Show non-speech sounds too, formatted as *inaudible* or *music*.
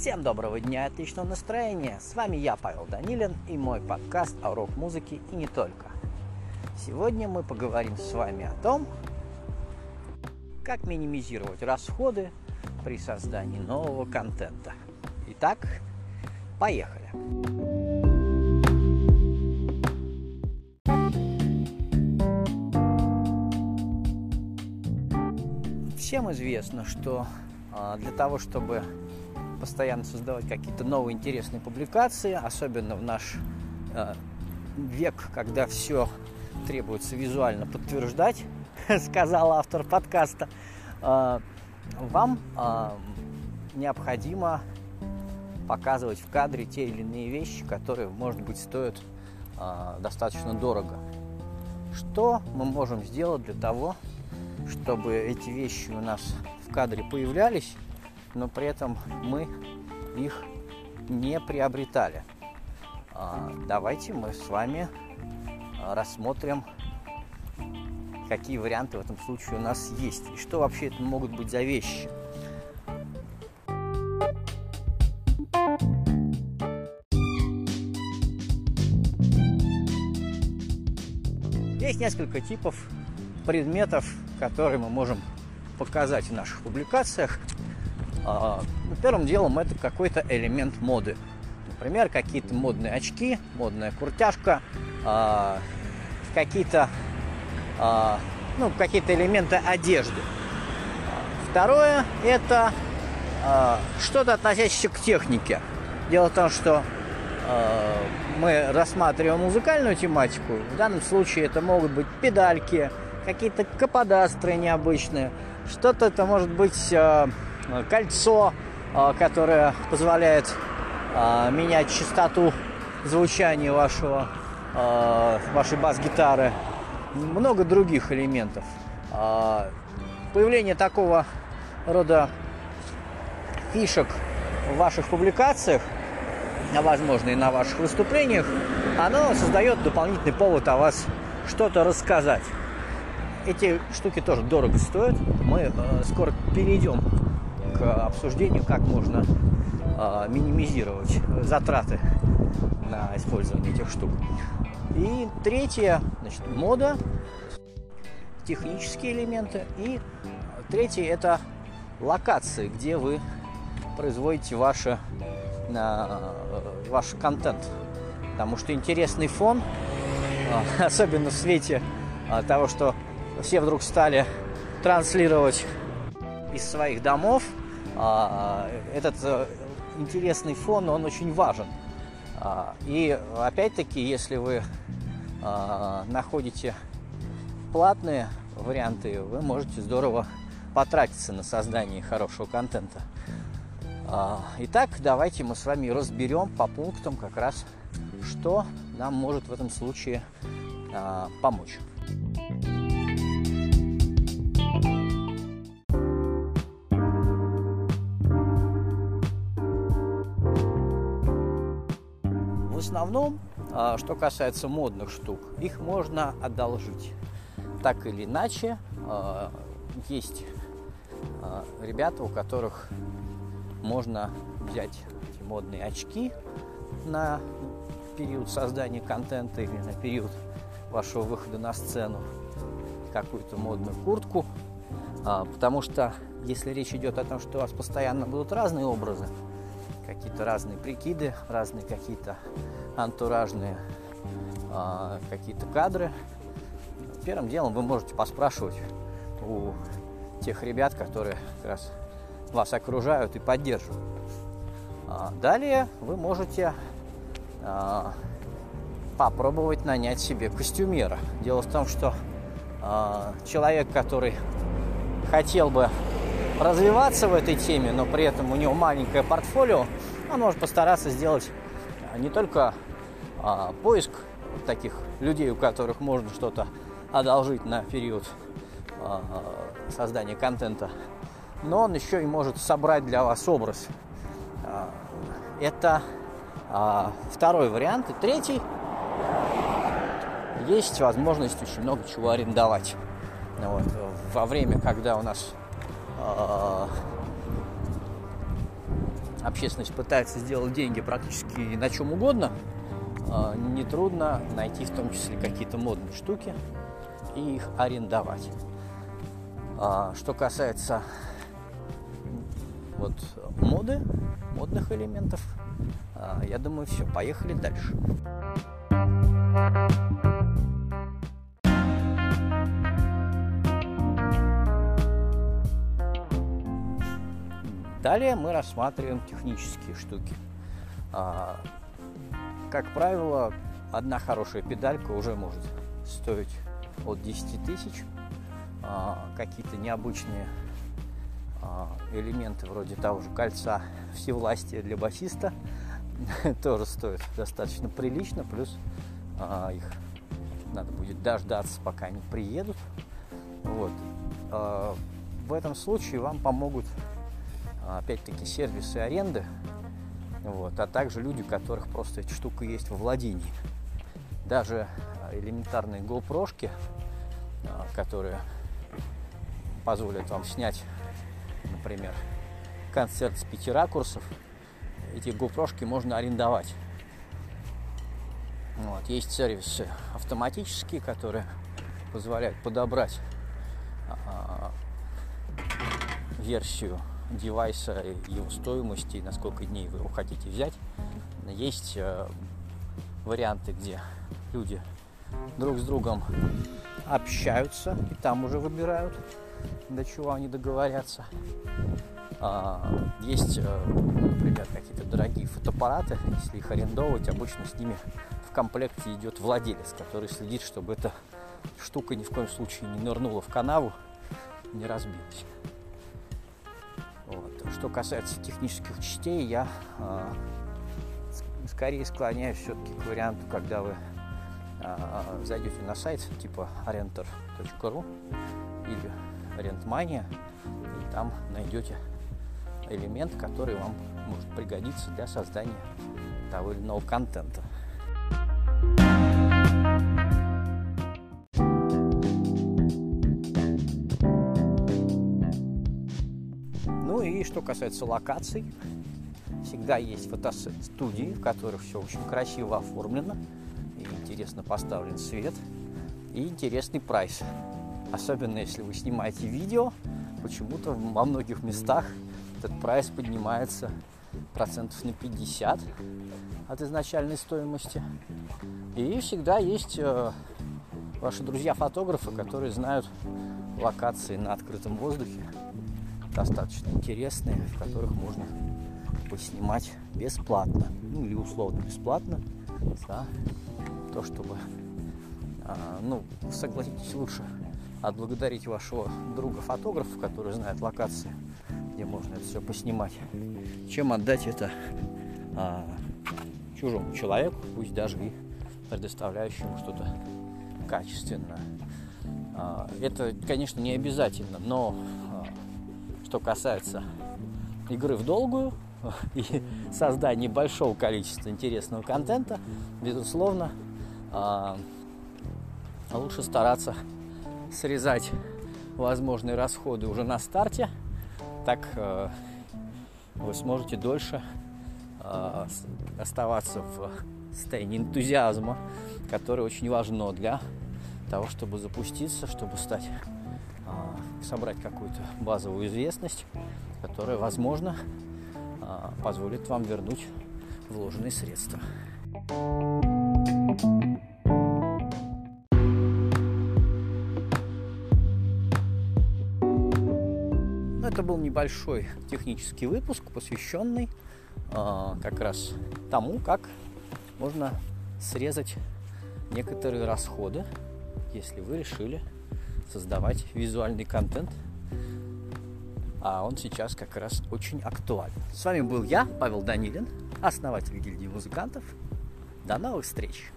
Всем доброго дня, отличного настроения. С вами я, Павел Данилин, и мой подкаст о рок-музыке и не только. Сегодня мы поговорим с вами о том, как минимизировать расходы при создании нового контента. Итак, поехали! Всем известно, что а, для того, чтобы постоянно создавать какие-то новые интересные публикации, особенно в наш э, век, когда все требуется визуально подтверждать, *laughs* сказал автор подкаста, э, вам э, необходимо показывать в кадре те или иные вещи, которые, может быть, стоят э, достаточно дорого. Что мы можем сделать для того, чтобы эти вещи у нас в кадре появлялись, но при этом мы их не приобретали. А, давайте мы с вами а, рассмотрим, какие варианты в этом случае у нас есть и что вообще это могут быть за вещи. Есть несколько типов предметов, которые мы можем показать в наших публикациях. А, ну, первым делом это какой-то элемент моды. Например, какие-то модные очки, модная куртяжка, а, какие-то а, ну, какие-то элементы одежды. Второе – это что-то относящееся к технике. Дело в том, что мы рассматриваем музыкальную тематику. В данном случае это могут быть педальки, какие-то каподастры необычные. Что-то это может быть кольцо, э, которое позволяет э, менять частоту звучания вашего, вашей бас-гитары. Много других элементов. Появление такого рода фишек в ваших публикациях, а возможно и на ваших выступлениях, оно создает дополнительный повод о вас что-то рассказать. Эти штуки тоже дорого стоят. Мы э, скоро перейдем обсуждению, как можно а, минимизировать затраты на использование этих штук. И третье, значит, мода, технические элементы. И третье это локации, где вы производите ваше, на, ваш контент. Потому что интересный фон, а, *laughs* особенно в свете а, того, что все вдруг стали транслировать из своих домов – а, этот э, интересный фон, он очень важен. А, и опять-таки, если вы а, находите платные варианты, вы можете здорово потратиться на создание хорошего контента. Итак, давайте мы с вами разберем по пунктам как раз, что нам может в этом случае помочь. Основном, а, что касается модных штук, их можно одолжить. Так или иначе, а, есть а, ребята, у которых можно взять эти модные очки на период создания контента или на период вашего выхода на сцену, какую-то модную куртку, потому что если речь идет о том, что у вас постоянно будут разные образы, какие-то разные прикиды, разные какие-то антуражные а, какие-то кадры. Первым делом вы можете поспрашивать у тех ребят, которые как раз вас окружают и поддерживают. А, далее вы можете а, попробовать нанять себе костюмера. Дело в том, что а, человек, который хотел бы развиваться в этой теме, но при этом у него маленькое портфолио, он может постараться сделать а, не только а, поиск таких людей, у которых можно что-то одолжить на период а, создания контента, но он еще и может собрать для вас образ. А, это а, второй вариант. И третий, есть возможность очень много чего арендовать. Вот, во время, когда у нас общественность пытается сделать деньги практически на чем угодно, а, нетрудно найти в том числе какие-то модные штуки и их арендовать. А, что касается вот моды, модных элементов, а, я думаю, все, поехали дальше. Далее мы рассматриваем технические штуки. А, как правило, одна хорошая педалька уже может стоить от 10 тысяч. А, какие-то необычные а, элементы вроде того же кольца всевластия для басиста *laughs* тоже стоят достаточно прилично, плюс их надо будет дождаться, пока они приедут. Вот. В этом случае вам помогут опять-таки сервисы аренды, вот, а также люди, у которых просто эта штука есть во владении. Даже а, элементарные GoPro, а, которые позволят вам снять, например, концерт с пяти ракурсов, эти GoPro можно арендовать. Вот. Есть сервисы автоматические, которые позволяют подобрать а, версию девайса, его стоимости, на сколько дней вы его хотите взять. Есть э, варианты, где люди друг с другом общаются и там уже выбирают, до чего они договорятся. А, есть, э, например, какие-то дорогие фотоаппараты, если их арендовывать, обычно с ними в комплекте идет владелец, который следит, чтобы эта штука ни в коем случае не нырнула в канаву, не разбилась. Вот. Что касается технических частей, я э, скорее склоняюсь все-таки к варианту, когда вы э, зайдете на сайт типа renter.ru или rentmania, и там найдете элемент, который вам может пригодиться для создания того или иного контента. Что касается локаций, всегда есть фотостудии, в которых все очень красиво оформлено, и интересно поставлен свет, и интересный прайс. Особенно если вы снимаете видео, почему-то во многих местах этот прайс поднимается процентов на 50 от изначальной стоимости. И всегда есть э, ваши друзья-фотографы, которые знают локации на открытом воздухе, достаточно интересные, в которых можно поснимать бесплатно, ну или условно бесплатно, за то, чтобы, а, ну, согласитесь, лучше отблагодарить вашего друга-фотографа, который знает локации, где можно это все поснимать, чем отдать это а, чужому человеку, пусть даже и предоставляющему что-то качественное. А, это, конечно, не обязательно, но что касается игры в долгую *laughs* и создания большого количества интересного контента, безусловно, а, лучше стараться срезать возможные расходы уже на старте, так а, вы сможете дольше а, оставаться в состоянии энтузиазма, которое очень важно для того, чтобы запуститься, чтобы стать собрать какую-то базовую известность, которая, возможно, а, позволит вам вернуть вложенные средства. Ну, это был небольшой технический выпуск, посвященный э, как раз тому, как можно срезать некоторые расходы, если вы решили создавать визуальный контент. А он сейчас как раз очень актуален. С вами был я, Павел Данилин, основатель гильдии музыкантов. До новых встреч!